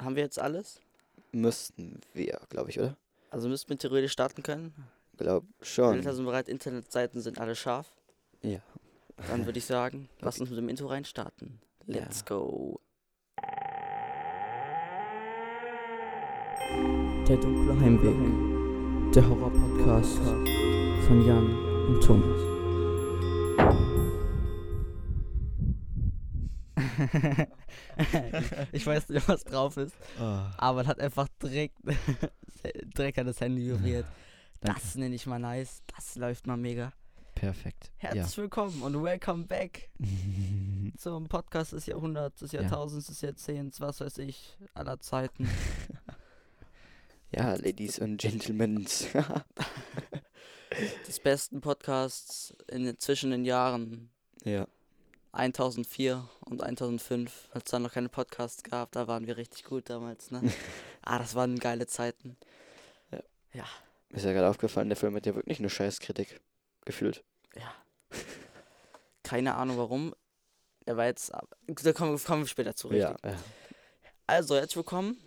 Haben wir jetzt alles? Müssten wir, glaube ich, oder? Also müssten wir theoretisch starten können. Glaub schon. Bilder sind bereit, Internetseiten sind alle scharf. Ja. Dann würde ich sagen, lass uns mit dem Intro reinstarten. Let's go. Der dunkle Heimweg. Der Horror-Podcast von Jan und Thomas. ich weiß nicht, was drauf ist, Ah, aber es hat einfach direkt, direkt an das Handy vibriert. danke. Das nenne ich mal nice. Das läuft mal mega. Perfekt. Herzlich willkommen und welcome back zum Podcast des Jahrhunderts, des Ja. Jahrtausends, des Jahrzehnts, was weiß ich, aller Zeiten. Ja, Ladies und Gentlemen. des besten Podcasts in, zwischen den Jahren ja. 1004 und 1005, als es dann noch keine Podcasts gab, da waren wir richtig gut damals, ne? ah, das waren geile Zeiten. Ja. Ist ja gerade aufgefallen, der Film hat ja wirklich eine Scheißkritik gefühlt. ja. Keine Ahnung warum. Er war jetzt, da kommen, kommen wir später zu, richtig. Ja. ja. Also, herzlich willkommen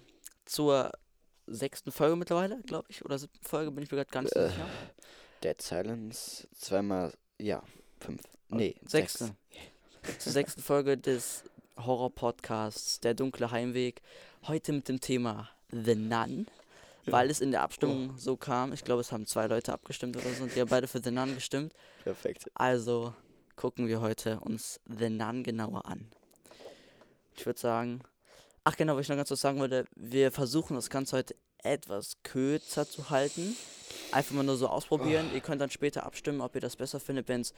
zur sechsten Folge mittlerweile, glaube ich. Oder siebten Folge, bin ich mir gerade so Äh, sicher. Dead Silence, zweimal, ja, fünf. Nee, Sechste. sechs. Zur sechsten Folge des Horror-Podcasts Der dunkle Heimweg. Heute mit dem Thema The Nun. Weil es in der Abstimmung so kam. Ich glaube, es haben zwei Leute abgestimmt oder so. Und die haben beide für The Nun gestimmt. Perfekt. Also gucken wir heute uns The Nun genauer an. Ich würde sagen. Ach genau, was ich noch ganz kurz sagen wollte. Wir versuchen das Ganze heute etwas kürzer zu halten. Einfach mal nur so ausprobieren. Ihr könnt dann später abstimmen, ob ihr das besser findet, wenn es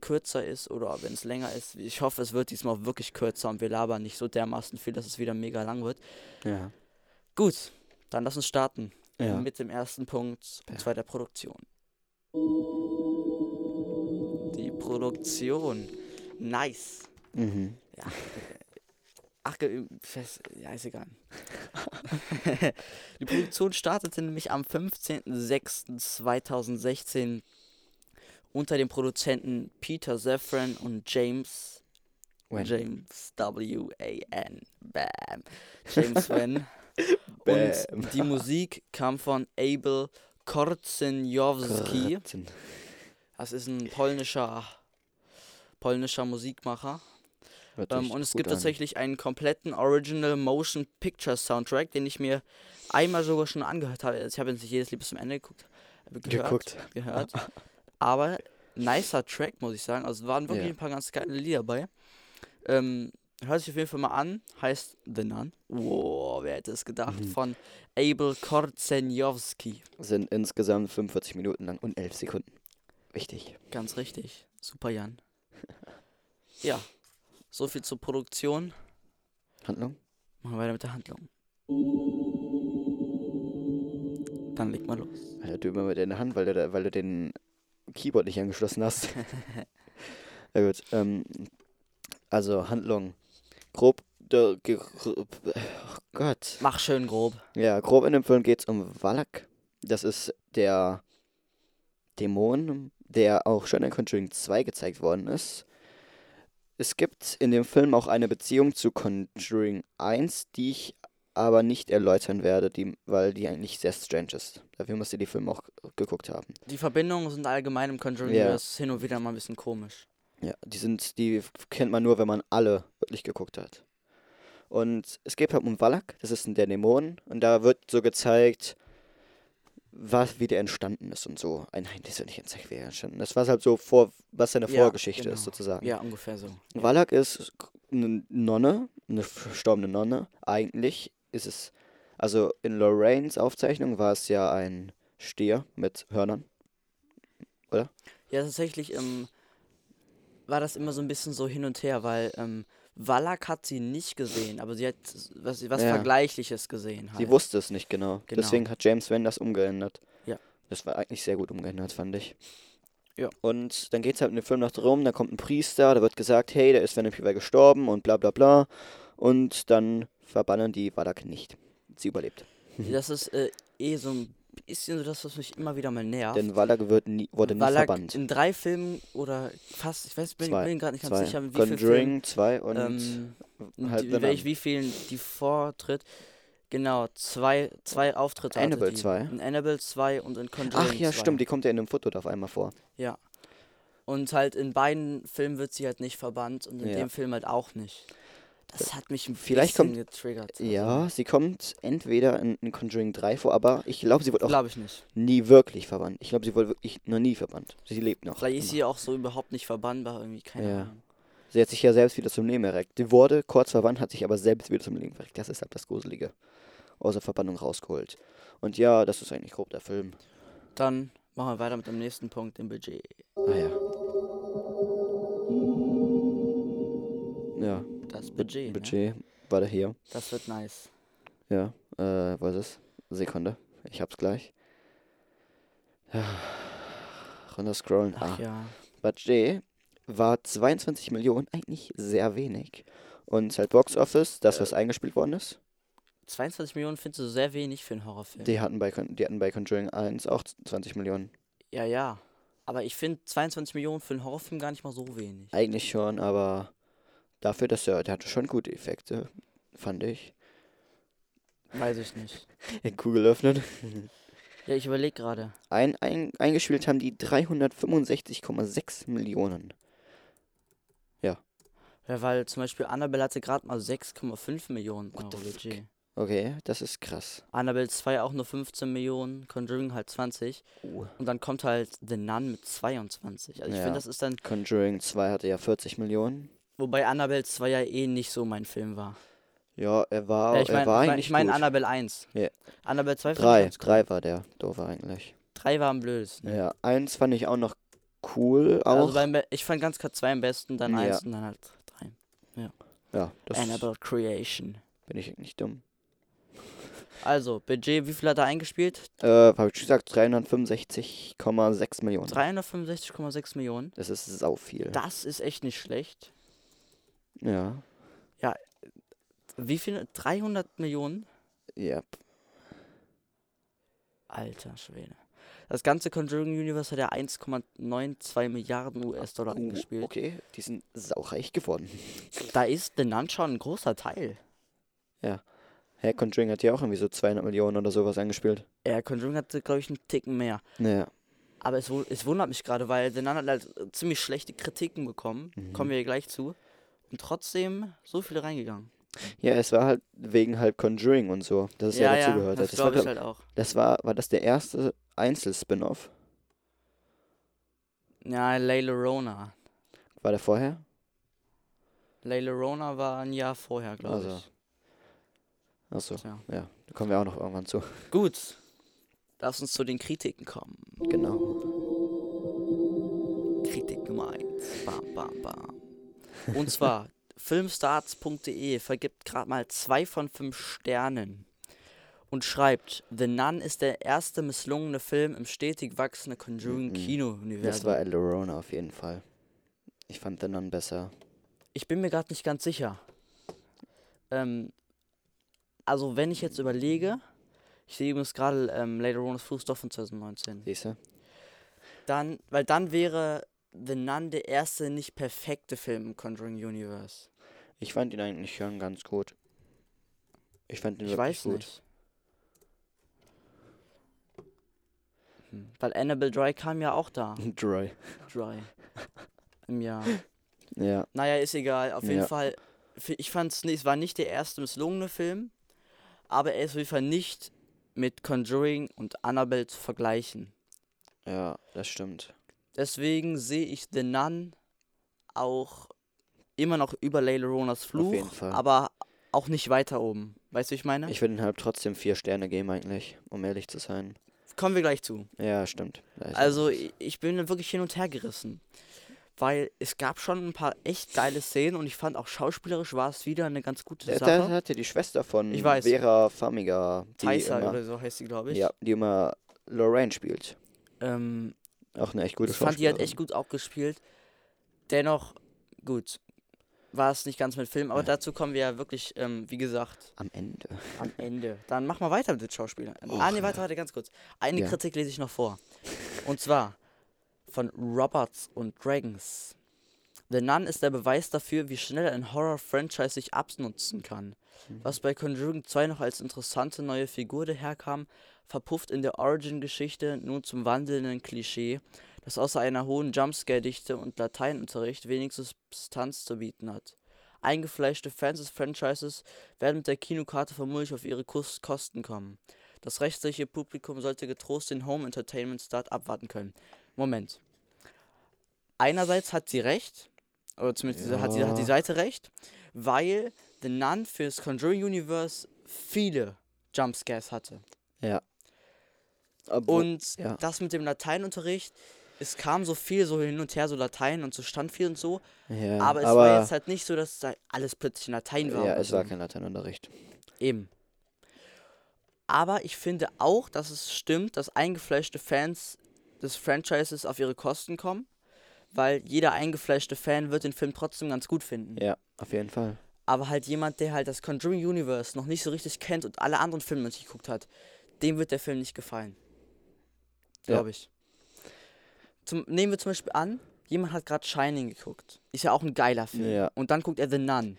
kürzer ist oder wenn es länger ist. Ich hoffe, es wird diesmal wirklich kürzer und wir labern nicht so dermaßen viel, dass es wieder mega lang wird. Ja. Gut, dann lass uns starten Ja. mit dem ersten Punkt, und zwar der Produktion. Die Produktion. Nice. Mhm. Ja. Ach, ja, ist egal. Die Produktion startete nämlich am 15.06.2016 unter den Produzenten Peter Zefran und James When? James W. A. N. Bam. James Wen. Und die Musik kam von Abel Korzenjowski. Das ist ein polnischer, polnischer Musikmacher. Ähm, und es gibt an. tatsächlich einen kompletten Original Motion Picture Soundtrack, den ich mir einmal sogar schon angehört habe. Also ich habe jetzt nicht jedes Lied bis zum Ende geguckt. äh, Gehört, Geguckt. gehört. Aber nicer Track, muss ich sagen. Also es waren wirklich Ja. ein paar ganz geile Lieder dabei. Ähm, hört sich auf jeden Fall mal an. Heißt The Nun. Wow, wer hätte es gedacht? Mhm. Von Abel Korzenjowski. Sind insgesamt 45 Minuten lang und 11 Sekunden. Wichtig. Ganz richtig. Super, Jan. Ja, so viel zur Produktion. Handlung? Machen wir weiter mit der Handlung. Dann leg mal los. Alter, du immer mit in der Hand, weil du, da- weil du den Keyboard nicht angeschlossen hast. ja gut. Ähm, also Handlung. Grob. oh Gott. Mach schön grob. Ja, grob in dem Film geht es um Valak. Das ist der Dämon, der auch schon in Conjuring 2 gezeigt worden ist. Es gibt in dem Film auch eine Beziehung zu Conjuring 1, die ich aber nicht erläutern werde, die, weil die eigentlich sehr strange ist. Dafür musst ihr die Filme auch geguckt haben. Die Verbindungen sind allgemein im Conjuring Ja. Hin und wieder mal ein bisschen komisch. Ja, die sind, die kennt man nur, wenn man alle wirklich geguckt hat. Und es geht halt um Valak, das ist der Dämon, und da wird so gezeigt, was, wie der entstanden ist und so. Ein, nein, das ist ja nicht gezeigt, wie er entstanden ist. Das war halt so vor, was seine Ja, Vorgeschichte genau. ist, sozusagen. Ja, ungefähr so. Valak ist eine Nonne, eine verstorbene Nonne. Eigentlich ist es, also in Lorraines Aufzeichnung war es ja ein Stier mit Hörnern. Ja, tatsächlich ähm, war das immer so ein bisschen so hin und her, weil ähm, Wallach hat sie nicht gesehen, aber sie hat was, was Ja. Vergleichliches gesehen. Halt. Sie wusste es nicht genau. Genau. Deswegen hat James Wan das umgeändert. Ja. Das war eigentlich sehr gut umgeändert, fand ich. Ja. Und dann geht es halt in dem Film noch drum, da kommt ein Priester, da wird gesagt, hey, der ist Venom Fever gestorben und bla bla bla. Und dann verbannen die Valak nicht. Sie überlebt. Das ist äh, eh so ein bisschen so das, was mich immer wieder mal nervt. Denn Valak wird nie, wurde nie Wallach verbannt. in drei Filmen oder fast, ich weiß, bin, Zwei. bin gerade nicht ganz Zwei. sicher, wie viele Conjuring 2 und ähm, halt die, Venom. welch, wie vielen die vortritt. Genau, zwei, zwei Auftritte Annabelle die. 2? In Annabelle 2 und in Conjuring Ach ja, 2. stimmt, die kommt ja in dem Foto da auf einmal vor. Ja. Und halt in beiden Filmen wird sie halt nicht verbannt und in Ja. dem Film halt auch nicht. Das hat mich ein Vielleicht bisschen getriggert. Also, Ja, sie kommt entweder in, in Conjuring 3 vor, aber ich glaube, sie wird auch nie wirklich verbannt. Ich glaube, sie wurde wirklich noch nie verbannt. Sie lebt noch. Vielleicht ist immer. sie auch so überhaupt nicht verbannbar, irgendwie, keine Ja. Ahnung. Sie hat sich ja selbst wieder zum Leben erregt. Die wurde kurz verwandt, hat sich aber selbst wieder zum Leben erregt. Das ist halt das Gruselige. Aus der Verbannung rausgeholt. Und ja, das ist eigentlich grob der Film. Dann machen wir weiter mit dem nächsten Punkt, dem Budget. Ah ja. Ja, Das Budget. Ne? Budget war da hier. Das wird nice. Ja, äh, was ist? Sekunde. Ich hab's gleich. Ja. Runter scrollen. Ach Ah. ja. Budget war 22 Millionen, eigentlich sehr wenig. Und halt Box Office, das was eingespielt worden ist, 22 Millionen findest du sehr wenig für einen Horrorfilm. die hatten bei, Con- die hatten bei Conjuring 1 auch 20 Millionen. ja, ja. Aber ich finde 22 Millionen für einen Horrorfilm gar nicht mal so wenig. Eigentlich schon, aber dafür, dass er, der hatte schon gute Effekte, fand ich. Weiß ich nicht. Kugel öffnen. Ja, ich überlege gerade. Ein, ein, eingespielt haben die 365,6 Millionen. Ja, weil zum Beispiel Annabelle hatte gerade mal 6,5 Millionen What Euro? Budget. Okay, das ist krass. Annabelle 2 auch nur 15 Millionen, Conjuring halt 20. Uh. Und dann kommt halt The Nun mit 22. Also ich Ja. finde, das ist dann, Conjuring 2 hatte ja 40 Millionen. Wobei Annabelle 2 ja eh nicht so mein Film war. Ja, er war, ja, ich er meine war ich mein, eigentlich ich mein gut. Annabelle 1. Ja. Annabelle 2 fand ich Drei, ganz cool. drei war der doofe eigentlich. 3 war am blödesten. Ja, eins fand ich auch noch cool, auch. Also beim, Be- ich fand ganz klar 2 am besten, dann Ja. 1 und dann halt 3. ja, das Annabelle Creation. bin ich nicht dumm. Also, Budget, wie viel hat er eingespielt? Äh, hab ich gesagt, 365,6 Millionen. 365,6 Millionen. Das ist sau viel. Das ist echt nicht schlecht. Ja, Wie viel? 300 Millionen? ja. Alter Schwede. Das ganze Conjuring Universe hat ja 1,92 Milliarden US-Dollar Uh, eingespielt. okay, die sind saureich geworden. Da ist The Nun schon ein großer Teil. Hä, Conjuring hat ja auch irgendwie so 200 Millionen oder sowas eingespielt. Ja, Conjuring hatte, glaube ich, einen Ticken mehr. Ja, Aber es, es wundert mich gerade, weil The Nun hat halt ziemlich schlechte Kritiken bekommen. Mhm. Kommen wir gleich zu. Und trotzdem so viele reingegangen. ja, es war halt wegen halt Conjuring und so, dass es ja, dazugehört das hat. Das war, ich halt auch. das war, war das der erste Einzel-Spin-Off? Ja, Layla Rona. War der vorher? Layla Rona war ein Jahr vorher, glaube Also, ich. Achso, Tja. ja, da kommen wir auch noch irgendwann zu. Gut. Lass uns zu den Kritiken kommen. Genau. Kritik 1. Bam, bam, bam. Und zwar, filmstarts.de vergibt gerade mal zwei von fünf Sternen und schreibt, The Nun ist der erste misslungene Film im stetig wachsenden. Conjuring-Kino-Universum. Das war El Lorona auf jeden Fall. Ich fand The Nun besser. Ich bin mir gerade nicht ganz sicher. Ähm, also, wenn ich jetzt überlege, ich sehe übrigens gerade ähm, Later Ronas Fußstoff von 2019. Siehst du? Dann, weil dann wäre The Nun der erste nicht perfekte Film im Conjuring Universe. Ich fand ihn eigentlich schon ganz gut. Ich fand ihn Ich wirklich gut. nicht. Hm, Weil Annabelle Dry kam ja auch da. Dry. Dry. Im Jahr. Ja, Naja, ist egal. Auf jeden Ja. Fall. Ich fand's nicht, es war nicht der erste misslungene Film, aber er ist auf jeden Fall nicht mit Conjuring und Annabelle zu vergleichen. ja, das stimmt. Deswegen sehe ich The Nun auch immer noch über Layla Ronas Fluch, jeden Fall. aber auch nicht weiter oben. Weißt du, wie ich meine? Ich würde halt trotzdem vier Sterne geben eigentlich, um ehrlich zu sein. Kommen wir gleich zu. Ja, stimmt. Also ich, bin wirklich hin und her gerissen. Weil es gab schon ein paar echt geile Szenen und ich fand auch schauspielerisch war es wieder eine ganz gute Sache. da hat ja die Schwester von Ich weiß. Vera Farmiga, Tysa oder so heißt sie, glaube ich. ja, die immer Lorraine spielt. Ähm, Auch eine echt gute ich fand die halt echt gut auch gespielt. Dennoch, gut, war es nicht ganz mit Film, aber Ja. dazu kommen wir ja wirklich, ähm, wie gesagt, Am Ende. am Ende. Dann machen wir weiter mit den Schauspielern. Och. ah, nee, warte, warte, ganz kurz. Eine Ja. Kritik lese ich noch vor. Und zwar von Roberts und Dragons. The Nun ist der Beweis dafür, wie schnell ein Horror-Franchise sich abnutzen kann. Was bei Conjuring 2 noch als interessante neue Figur daherkam, verpufft in der Origin-Geschichte nun zum wandelnden Klischee, das außer einer hohen Jumpscare-Dichte und Lateinunterricht wenig Substanz zu bieten hat. Eingefleischte Fans des Franchises werden mit der Kinokarte vermutlich auf ihre Kos Kosten kommen. Das rechtliche Publikum sollte getrost den Home Entertainment Start abwarten können. Moment. Einerseits hat sie recht, oder zumindest hat, sie, hat die Ja. Seite recht, weil The Nun für das Conjuring Universe viele Jumpscares hatte. Ja. Obwohl- Und ja. das mit dem Lateinunterricht, es kam so viel so hin und her, so Latein und so stand viel und so, ja, aber es aber war jetzt halt nicht so, dass da alles plötzlich in Latein war. ja, es so. war kein Lateinunterricht. Eben. Aber ich finde auch, dass es stimmt, dass eingefleischte Fans des Franchises auf ihre Kosten kommen, weil jeder eingefleischte Fan wird den Film trotzdem ganz gut finden. Ja, auf jeden Fall. Aber halt jemand, der halt das Conjuring Universe noch nicht so richtig kennt und alle anderen Filme nicht geguckt hat, dem wird der Film nicht gefallen. Ja. Glaube ich. Zum, nehmen wir zum Beispiel an, jemand hat gerade Shining geguckt. Ist ja auch ein geiler Film. Ja. Und dann guckt er The Nun.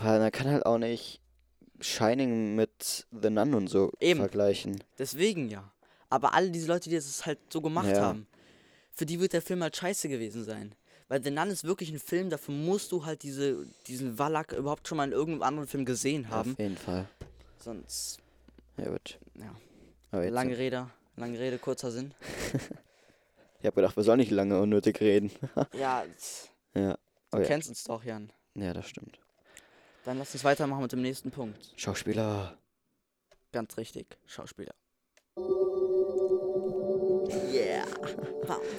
Aber man kann halt auch nicht Shining mit The Nun und so Eben. vergleichen. Deswegen ja. Aber alle diese Leute, die das halt so gemacht Ja. haben, für die wird der Film halt scheiße gewesen sein. Weil The Nun ist wirklich ein Film, dafür musst du halt diese, diesen Wallach überhaupt schon mal in irgendeinem anderen Film gesehen haben. Auf jeden Fall. Sonst, Ja, gut. ja. Aber Lange Rede, lange Rede, kurzer Sinn. ich habe gedacht, wir sollen nicht lange unnötig reden. Ja, Ja. du ja. kennst uns doch, Jan. Ja, das stimmt. Dann lass uns weitermachen mit dem nächsten Punkt. Schauspieler. Ganz richtig, Schauspieler.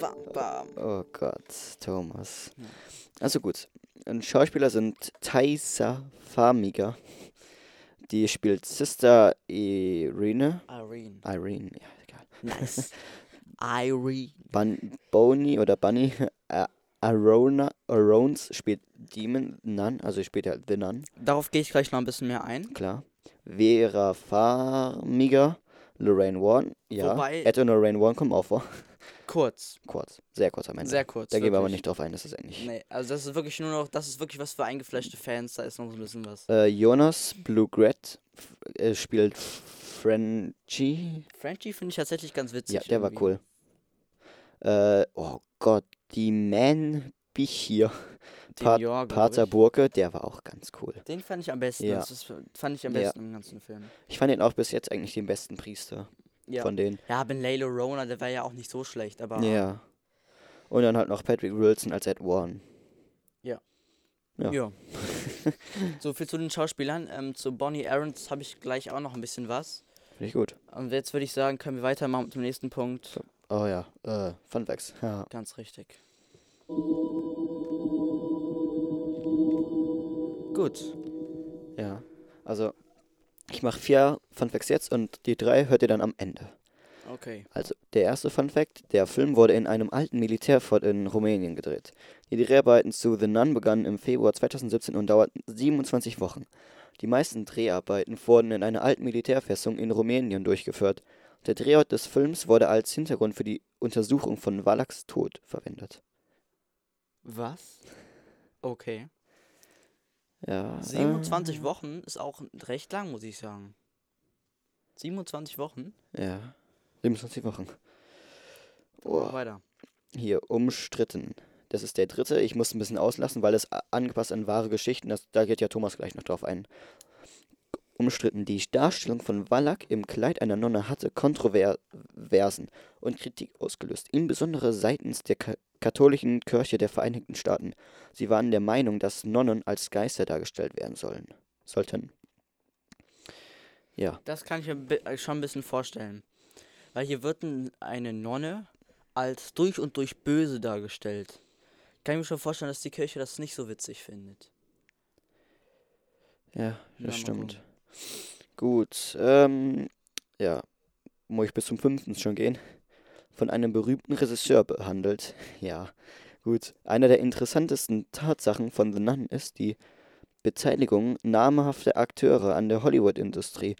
Bam, bam, bam. Oh Gott, Thomas. Also gut. Und Schauspieler sind Thaisa Farmiga. Die spielt Sister Irene. Irene. Irene, ja, egal. Nice. Irene. Bun Boney oder Bunny. Äh, Arona, Arones spielt Demon Nun, also spielt ja The Nun, Darauf gehe ich gleich noch ein bisschen mehr ein. klar. Vera Farmiga, Lorraine Warren, ja. Wobei- Ed und Lorraine Warren kommen auch vor. Kurz. Kurz, sehr kurz am Ende. Sehr kurz. da gehen wir aber wirklich. nicht drauf ein, das ist eigentlich. Nee, also das ist wirklich nur noch, das ist wirklich was für eingefleischte Fans, da ist noch so ein bisschen was. Äh, Jonas Blugret f- äh, spielt Frenchie. Frenchie finde ich tatsächlich ganz witzig. Ja, der war irgendwie. cool. Äh, oh Gott, die Man Bichir. Pat- Yor, glaub Pater. Burke, der war auch ganz cool. Den fand ich am besten. Ja. Das ist, fand ich am Ja. besten im ganzen Film. Ich fand ihn auch bis jetzt eigentlich den besten Priester Ja. von denen. Ja, Ben Laylo Rona, der war ja auch nicht so schlecht, aber Ja. Und dann halt noch Patrick Wilson als Ed Warren. Ja. Ja. so viel zu den Schauspielern. Ähm, zu Bonnie Aarons habe ich gleich auch noch ein bisschen was. Finde ich gut. Und jetzt würde ich sagen, können wir weitermachen dem nächsten Punkt. Oh ja, äh, Fun Facts. Ja. Ganz richtig. Gut. ja. Also, ich mache vier Fun Facts jetzt und die drei hört ihr dann am Ende. Okay. Also, der erste Fun Fact: Der Film wurde in einem alten Militärfort in Rumänien gedreht. Die Dreharbeiten zu The Nun begannen im Februar 2017 und dauerten 27 Wochen. Die meisten Dreharbeiten wurden in einer alten Militärfestung in Rumänien durchgeführt. Der Drehort des Films wurde als Hintergrund für die Untersuchung von Wallachs Tod verwendet. Was? Okay. Ja. 27 Wochen ist auch recht lang, muss ich sagen. 27 Wochen? Ja. 27 Wochen. Oh. Weiter. hier, umstritten. Das ist der dritte. Ich muss ein bisschen auslassen, weil es angepasst an wahre Geschichten ist. Da geht ja Thomas gleich noch drauf ein. Umstritten. Die Darstellung von Wallach im Kleid einer Nonne hatte Kontroversen und Kritik ausgelöst, insbesondere seitens der Ka katholischen Kirche der Vereinigten Staaten. Sie waren der Meinung, dass Nonnen als Geister dargestellt werden sollen. Sollten. Ja, Das kann ich mir äh, schon ein bisschen vorstellen. Weil hier wird eine Nonne als durch und durch böse dargestellt. Kann ich mir schon vorstellen, dass die Kirche das nicht so witzig findet. ja, das stimmt. gucken. Gut, ähm, ja, muss ich bis zum fünften schon gehen? Von einem berühmten Regisseur behandelt. Ja, gut. Eine der interessantesten Tatsachen von The Nun ist die Beteiligung namhafter Akteure an der Hollywood-Industrie.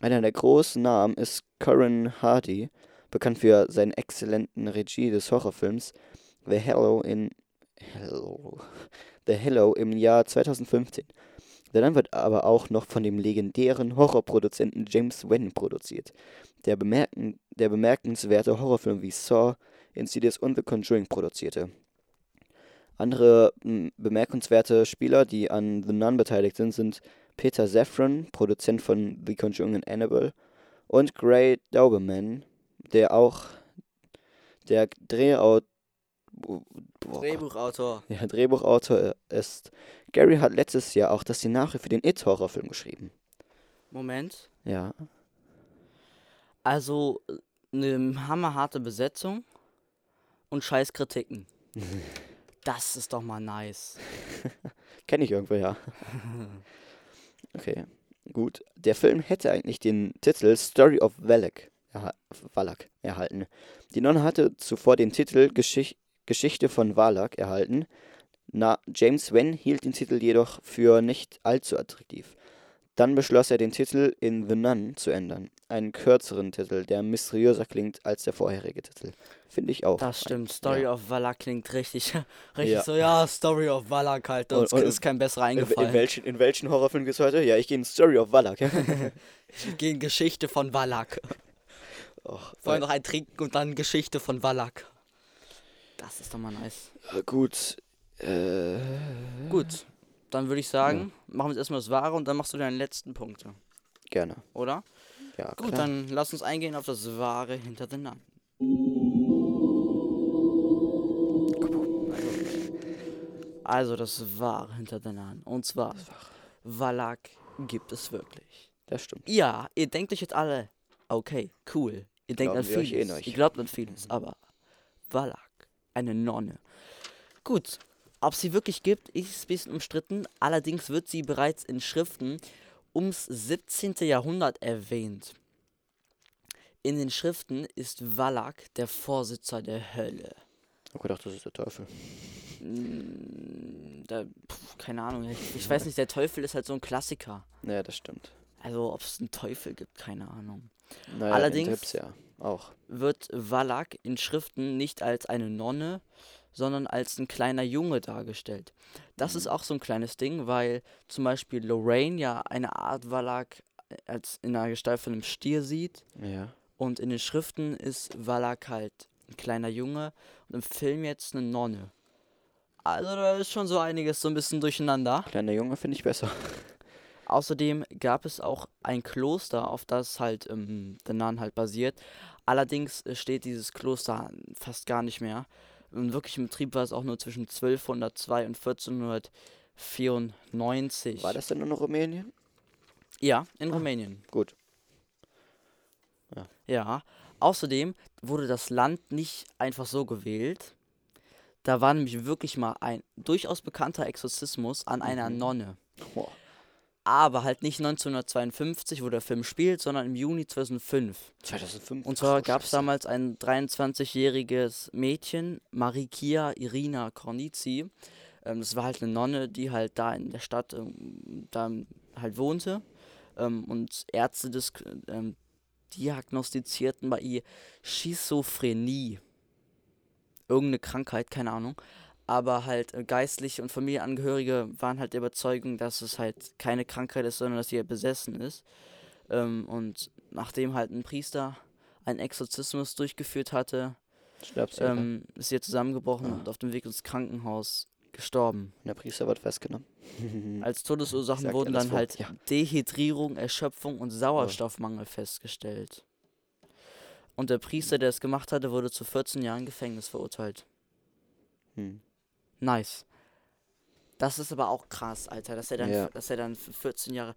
Einer der großen Namen ist Corin Hardy, bekannt für seine exzellenten Regie des Horrorfilms The Hello in Hello. The Hello im Jahr 2015. Der Name wird aber auch noch von dem legendären Horrorproduzenten James Wan produziert, der, bemerken, der bemerkenswerte Horrorfilme wie Saw, Insidious und The Conjuring produzierte. Andere m, bemerkenswerte Spieler, die an The Nun beteiligt sind, sind Peter Safran, Produzent von The Conjuring und Annabelle, und Gray Dauberman, der auch der Drehautor Drehbuchautor. ja, Drehbuchautor ist. Gary hat letztes Jahr auch das Szenario für den It-Horrorfilm geschrieben. Moment. Ja. Also, eine hammerharte Besetzung und scheiß Kritiken. Das ist doch mal nice. Kenne ich irgendwo, ja. Okay, gut. Der Film hätte eigentlich den Titel Story of Valak, erha Valak erhalten. Die Nonne hatte zuvor den Titel Geschicht Geschichte von Valak erhalten. Na, James Wan hielt den Titel jedoch für nicht allzu attraktiv. Dann beschloss er, den Titel in The Nun zu ändern. Einen kürzeren Titel, der mysteriöser klingt als der vorherige Titel. Finde ich auch. Das stimmt. Story ja. of Valak klingt richtig, richtig Ja. so, ja, Story of Valak halt. Uns Und- und- ist kein besserer In, in, eingefallen. welchen, in welchen Horrorfilm geht's heute? Ja, ich gehe in Story of Valak. Gegen Geschichte von Valak. Och, Vorher noch ein Trinken und dann Geschichte von Valak. Das ist doch mal nice. äh, gut. Äh, Gut, dann würde ich sagen, machen wir jetzt erstmal das Wahre und dann machst du deine letzten Punkte. gerne. Oder? Ja, Gut, klar. dann lass uns eingehen auf das Wahre hinter den Namen. Also das Wahre hinter den Namen. Und zwar, Valak gibt es wirklich. Das stimmt. Ja, ihr denkt euch jetzt alle, okay, cool. Ihr denkt an Glauben wir euch vieles. eh. Ihr glaubt an vieles, aber Valak, eine Nonne. Gut, ob sie wirklich gibt, ist ein bisschen umstritten. Allerdings wird sie bereits in Schriften ums 17. Jahrhundert erwähnt. In den Schriften ist Valak der Vorsitzer der Hölle. Ich hab gedacht, das ist der Teufel. Mm, Da, pf, keine Ahnung, ich, ich weiß nicht, der Teufel ist halt so ein Klassiker. Naja, das stimmt. Also, ob es einen Teufel gibt, keine Ahnung. Naja, Allerdings- ja wird Valak in Schriften nicht als eine Nonne, sondern als ein kleiner Junge dargestellt. Das ist auch so ein kleines Ding, weil zum Beispiel Lorraine ja eine Art Valak als in der Gestalt von einem Stier sieht Ja. und in den Schriften ist Valak halt ein kleiner Junge und im Film jetzt eine Nonne. Also da ist schon so einiges so ein bisschen durcheinander. Kleiner Junge finde ich besser. Außerdem gab es auch ein Kloster, auf das halt ähm, der Nan halt basiert. Allerdings äh, steht dieses Kloster fast gar nicht mehr. Und wirklich im Betrieb war es auch nur zwischen 1202 und 1494. War das denn nur noch Rumänien? Ja, in Rumänien. Gut. Ja. Außerdem wurde das Land nicht einfach so gewählt. Da war nämlich wirklich mal ein durchaus bekannter Exorzismus an einer Mhm. Nonne. Boah. Aber halt nicht 1952, wo der Film spielt, sondern im Juni 2005. 2005. Und zwar gab es damals ein 23-jähriges Mädchen, Marikia Irina Kornici. Ähm, das war halt eine Nonne, die halt da in der Stadt ähm, da halt wohnte. Ähm, und Ärzte des, ähm, diagnostizierten bei ihr Schizophrenie. Irgendeine Krankheit, keine Ahnung. Aber halt äh, Geistliche und Familienangehörige waren halt der Überzeugung, dass es halt keine Krankheit ist, sondern dass sie halt besessen ist. Ähm, und nachdem halt ein Priester einen Exorzismus durchgeführt hatte, ähm, ist sie zusammengebrochen Ah. und auf dem Weg ins Krankenhaus gestorben. Und der Priester wird festgenommen. Als Todesursachen Sagt wurden dann vor, halt ja. Dehydrierung, Erschöpfung und Sauerstoffmangel festgestellt. Und der Priester, der es gemacht hatte, wurde zu 14 Jahren Gefängnis verurteilt. Hm. Nice. Das ist aber auch krass, Alter, dass er dann, Ja. dass er dann für 14 Jahre,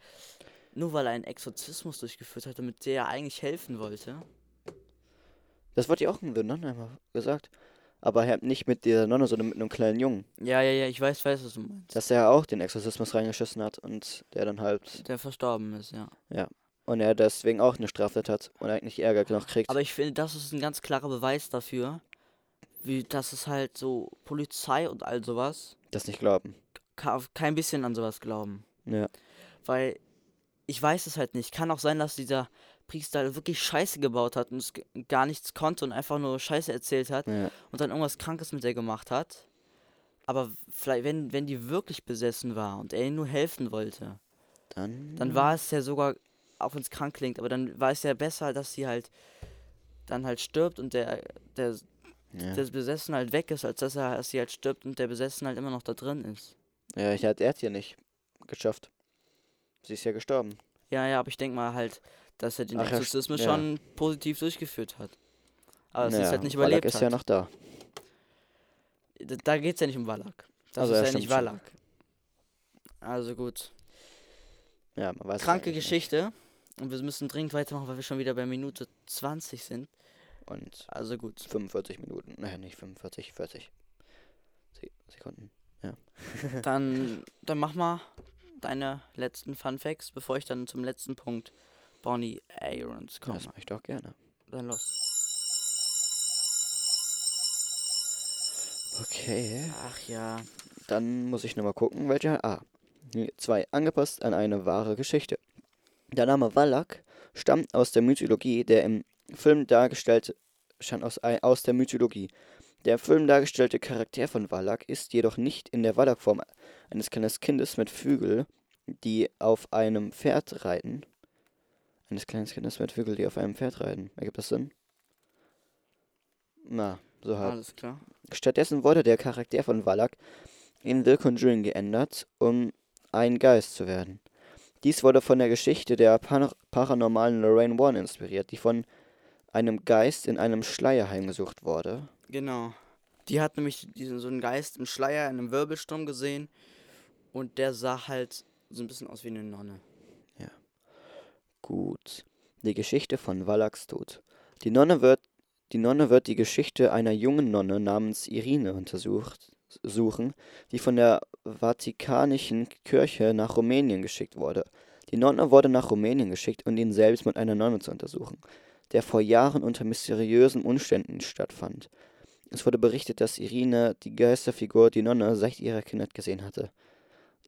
nur weil er einen Exorzismus durchgeführt hatte, mit der er eigentlich helfen wollte. Das wurde ja auch in The Nun einmal gesagt. Aber halt nicht mit der Nonne, sondern mit einem kleinen Jungen. Ja, ja, ja, ich weiß, weiß, was du meinst. Dass er auch den Exorzismus reingeschissen hat und der dann halt. Der verstorben ist, ja. Und er deswegen auch eine Straftat hat und eigentlich Ärger noch kriegt. Aber ich finde, das ist ein ganz klarer Beweis dafür, wie, dass es halt so Polizei und all sowas das nicht glauben. kein bisschen an sowas glauben. Ja. Weil ich weiß es halt nicht. Kann auch sein, dass dieser Priester wirklich Scheiße gebaut hat und gar nichts konnte und einfach nur Scheiße erzählt hat ja. und dann irgendwas Krankes mit der gemacht hat. Aber vielleicht, wenn, wenn die wirklich besessen war und er ihnen nur helfen wollte, Dann. dann war es ja sogar, auch wenn es krank klingt, aber dann war es ja besser, dass sie halt dann halt stirbt und der, der, Ja, der Besessen halt weg ist, als dass er sie halt stirbt und der Besessen halt immer noch da drin ist. ja ich hat er hat ja nicht geschafft. Sie ist ja gestorben. Ja, ja, aber ich denke mal halt, dass er den Ach Exorzismus ja. schon positiv durchgeführt hat. Aber sie Naja, ist halt nicht Wallach überlebt ist hat. ja noch da. D- Da geht's ja nicht um Wallach. Das Also, ist ja, ja nicht schon. Wallach. Also gut. Ja, man weiß es Kranke eigentlich nicht. Geschichte. Und wir müssen dringend weitermachen, weil wir schon wieder bei Minute 20 sind. Und Also gut. 45 Minuten. Nein, nicht 45, 40 Se Sekunden. Dann, dann mach mal deine letzten Fun Facts, bevor ich dann zum letzten Punkt Bonnie Aarons komme. Das mache ich doch gerne. Dann los. Okay. Ach ja. Dann muss ich nochmal gucken, welche. Ah, hier, zwei. Angepasst an eine wahre Geschichte. Der Name Wallach stammt aus der Mythologie, der im Film dargestellte. Stammt aus, aus der Mythologie. Der im Film dargestellte Charakter von Wallach ist jedoch nicht in der Wallach-Form eines kleinen Kindes mit Flügel, die auf einem Pferd reiten. Eines kleinen Kindes mit Flügel, die auf einem Pferd reiten. Ergibt das Sinn? Na, so halt. Alles klar. Stattdessen wurde der Charakter von Wallach in The Conjuring geändert, um ein Geist zu werden. Dies wurde von der Geschichte der Pan paranormalen Lorraine Warren inspiriert, die von einem Geist in einem Schleier heimgesucht wurde. Genau. Die hat nämlich diesen so einen Geist im Schleier in einem Wirbelsturm gesehen und der sah halt so ein bisschen aus wie eine Nonne. Gut. Die Geschichte von Wallachs Tod. Die Nonne wird die Nonne wird die Geschichte einer jungen Nonne namens Irine untersucht suchen, die von der Vatikanischen Kirche nach Rumänien geschickt wurde. Die Nonne wurde nach Rumänien geschickt, um ihn selbst mit einer Nonne zu untersuchen, der vor Jahren unter mysteriösen Umständen stattfand. Es wurde berichtet, dass Irine die Geisterfigur, die Nonne, seit ihrer Kindheit gesehen hatte.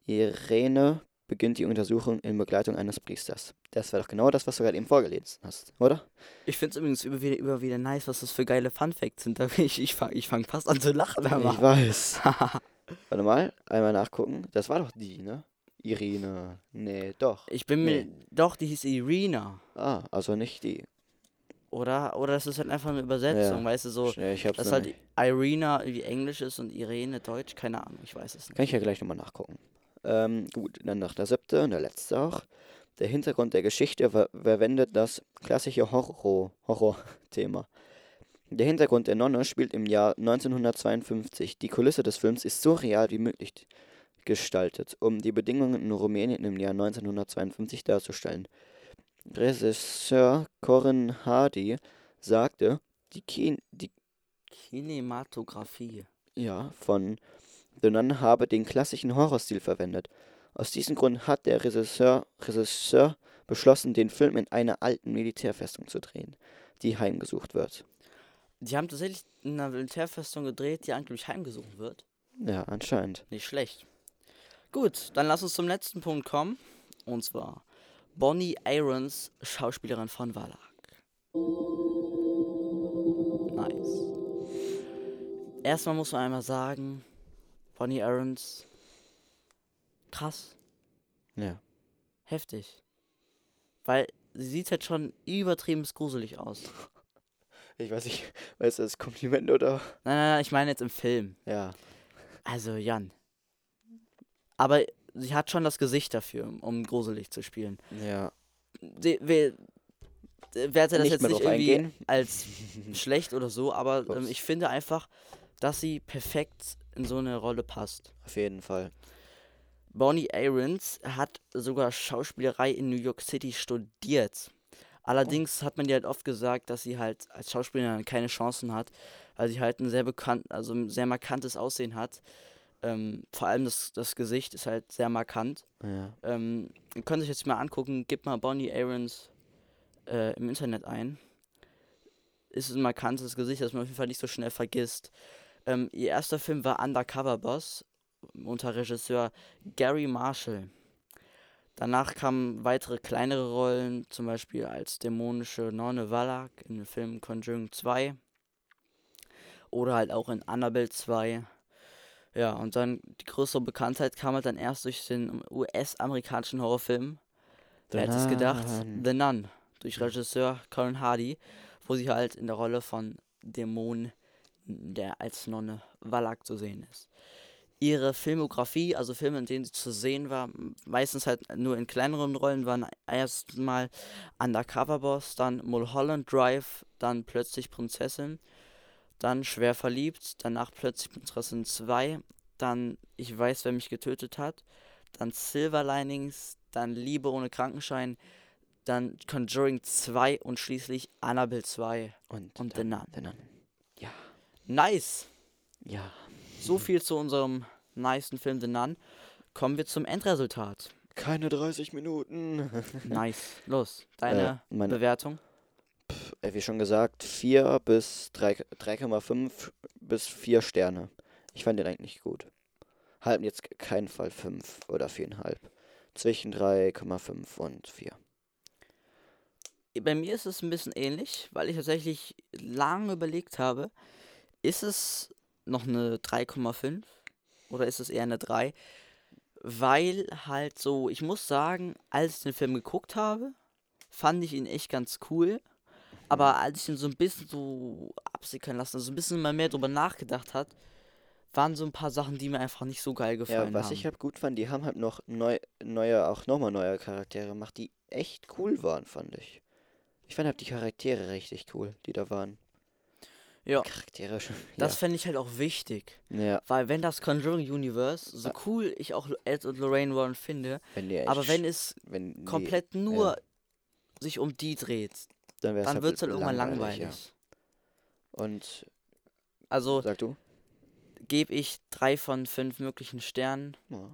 Irene beginnt die Untersuchung in Begleitung eines Priesters. Das war doch genau das, was du gerade eben vorgelesen hast, oder? Ich finde es übrigens immer wieder, immer wieder nice, was das für geile Fun Facts sind. Ich, ich fange ich fang fast an zu lachen. Ich Aber. weiß. Warte mal, einmal nachgucken. Das war doch die, ne? Irene. Nee, doch. Ich bin mir. Nee. Doch, die hieß Irina. Ah, also nicht die. Oder? Oder das ist halt einfach eine Übersetzung, Ja. weißt du, so. Hab's Dass halt nicht. Irina wie Englisch ist und Irene Deutsch. Keine Ahnung, ich weiß es nicht. Kann ich ja gleich nochmal nachgucken. Ähm, gut, dann noch der siebte und der letzte auch. Der Hintergrund der Geschichte ver verwendet das klassische Horror- Horror-Thema. Der Hintergrund der Nonne spielt im Jahr 1952. Die Kulisse des Films ist so real wie möglich gestaltet, um die Bedingungen in Rumänien im Jahr 1952 darzustellen. Regisseur Corin Hardy sagte, die, Kin die Kinematografie. ja, von The Nun habe den klassischen Horrorstil verwendet. Aus diesem Grund hat der Regisseur, Regisseur beschlossen, den Film in einer alten Militärfestung zu drehen, die heimgesucht wird. Die haben tatsächlich in einer Militärfestung gedreht, die angeblich heimgesucht wird. Ja, anscheinend. Nicht schlecht. Gut, dann lass uns zum letzten Punkt kommen. Und zwar Bonnie Aarons, Schauspielerin von Wallach. Nice. Erstmal muss man einmal sagen, Bonnie Aarons, krass, Ja. heftig. Weil sie sieht halt schon übertrieben gruselig aus. Ich weiß nicht, weißt du das Kompliment oder? Nein, nein, nein, ich meine jetzt im Film. Ja. Also, Jan. Aber sie hat schon das Gesicht dafür, um gruselig zu spielen. Ja. Sie, wer, werte das Nicht jetzt nicht irgendwie eingehen. als schlecht oder so, aber ähm, ich finde einfach, dass sie perfekt in so eine Rolle passt. Auf jeden Fall. Bonnie Aarons hat sogar Schauspielerei in New York City studiert. Allerdings hat man dir halt oft gesagt, dass sie halt als Schauspielerin keine Chancen hat, weil sie halt ein sehr bekannt, also ein sehr markantes Aussehen hat. Ähm, vor allem das, das Gesicht ist halt sehr markant. Ja. Ähm, ihr könnt euch jetzt mal angucken, gebt mal Bonnie Aarons äh, im Internet ein. Ist ein markantes Gesicht, das man auf jeden Fall nicht so schnell vergisst. Ähm, ihr erster Film war Undercover Boss unter Regisseur Gary Marshall. Danach kamen weitere kleinere Rollen, zum Beispiel als dämonische Nonne Wallach in dem Film Conjuring 2 oder halt auch in Annabelle 2. Ja, und dann die größere Bekanntheit kam halt dann erst durch den US-amerikanischen Horrorfilm. Wer hätte es gedacht? The Nun, durch Regisseur Colin Hardy, wo sie halt in der Rolle von Dämon, der als Nonne Valak zu sehen ist. Ihre Filmografie, also Filme, in denen sie zu sehen war, meistens halt nur in kleineren Rollen, waren erstmal Undercover Boss, dann Mulholland Drive, dann Plötzlich Prinzessin, dann Schwer verliebt, danach Plötzlich Prinzessin 2, dann Ich weiß, wer mich getötet hat, dann Silver Linings, dann Liebe ohne Krankenschein, dann Conjuring 2 und schließlich Annabelle 2. Und, Und dann, The Nun. Ja. Nice! Ja. So viel zu unserem nicen Film The Nun. Kommen wir zum Endresultat. Keine 30 Minuten. Nice. Los, deine Äh, meine- Bewertung? Äh, Wie schon gesagt, 4 bis 3 3,5 bis 4 Sterne. Ich fand den eigentlich gut. Halten jetzt keinen Fall 5 oder 4,5. Zwischen 3,5 und 4. Bei mir ist es ein bisschen ähnlich, weil ich tatsächlich lange überlegt habe, ist es noch eine 3,5 oder ist es eher eine 3? Weil halt so, ich muss sagen, als ich den Film geguckt habe, fand ich ihn echt ganz cool. Aber als ich ihn so ein bisschen so absickern lassen, so ein bisschen mal mehr drüber nachgedacht hat, waren so ein paar Sachen, die mir einfach nicht so geil Ja, gefallen was haben. ich halt gut fand, die haben halt noch neu, neue, auch nochmal neue Charaktere gemacht, die echt cool waren, fand ich. Ich fand halt die Charaktere richtig cool, die da waren. Ja. Charaktere schon. Das fände ich halt auch wichtig. ja. ja, Weil wenn das Conjuring Universe, so Ah. cool ich auch Ed und Lorraine Warren finde, wenn aber wenn es wenn die, komplett nur sich um die dreht, dann, dann wird es halt irgendwann langweilig. Ja. Und Also sag du? gebe ich drei von fünf möglichen Sternen. Ja.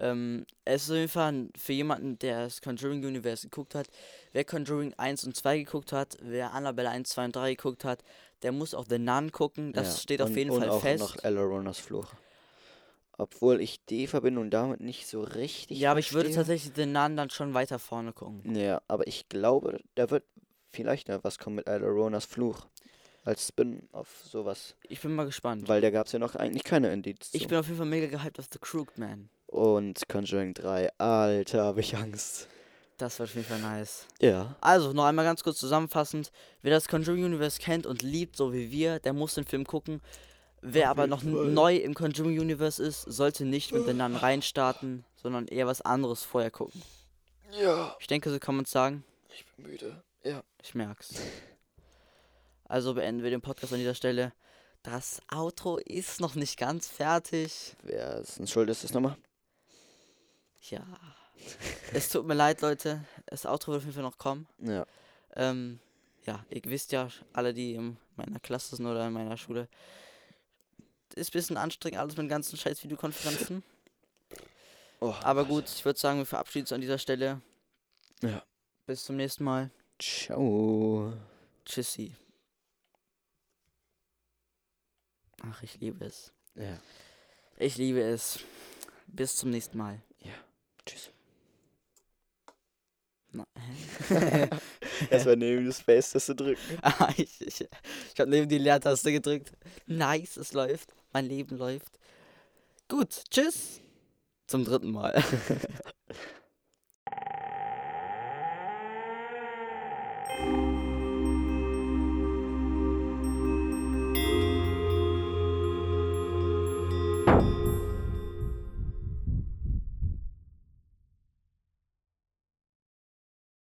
Ähm, es ist auf jeden Fall für jemanden, der das Conjuring Universe geguckt hat, wer Conjuring 1 und 2 geguckt hat, wer Annabelle 1, 2 und 3 geguckt hat, der muss auch The Nun gucken. Das Ja, steht auf und, jeden und Fall auch fest. noch Elaronas Fluch. Obwohl ich die Verbindung damit nicht so richtig ja, aber ich würde verstehe. tatsächlich The Nun dann schon weiter vorne gucken. Ja, aber ich glaube, da wird vielleicht noch was kommen mit Elaronas Fluch. Als Spin auf sowas. Ich bin mal gespannt. Weil da gab es ja noch eigentlich keine Indiz Ich zu. bin auf jeden Fall mega gehypt auf The Crooked Man. Und Conjuring 3. Alter, habe ich Angst. Das wird auf jeden Fall nice. Ja. Also, noch einmal ganz kurz zusammenfassend. Wer das Conjuring Universe kennt und liebt, so wie wir, der muss den Film gucken. Wer Auf aber noch Fall. neu im Conjuring Universe ist, sollte nicht mit den Nun reinstarten, sondern eher was anderes vorher gucken. Ja. Ich denke, so kann man es sagen. Ich bin müde. Ja. Ich merk's. Also beenden wir den Podcast an dieser Stelle. Das Outro ist noch nicht ganz fertig. Wer ist denn schuld ist das nochmal? Ja. es tut mir leid, Leute. Das Outro wird auf jeden Fall noch kommen. Ja. Ähm, ja, ihr wisst ja, alle, die in meiner Klasse sind oder in meiner Schule, ist ein bisschen anstrengend, alles mit den ganzen scheiß Videokonferenzen. Oh, Aber gut, ich würde sagen, wir verabschieden uns an dieser Stelle. Ja. Bis zum nächsten Mal. Ciao. Tschüssi. Ach, ich liebe es. Ja. Ich liebe es. Bis zum nächsten Mal. Tschüss. Na, hä? Erstmal neben die Space-Taste drücken. Ah, ich ich, ich habe neben die Leertaste gedrückt. Nice, es läuft. Mein Leben läuft. Gut, tschüss. Zum dritten Mal.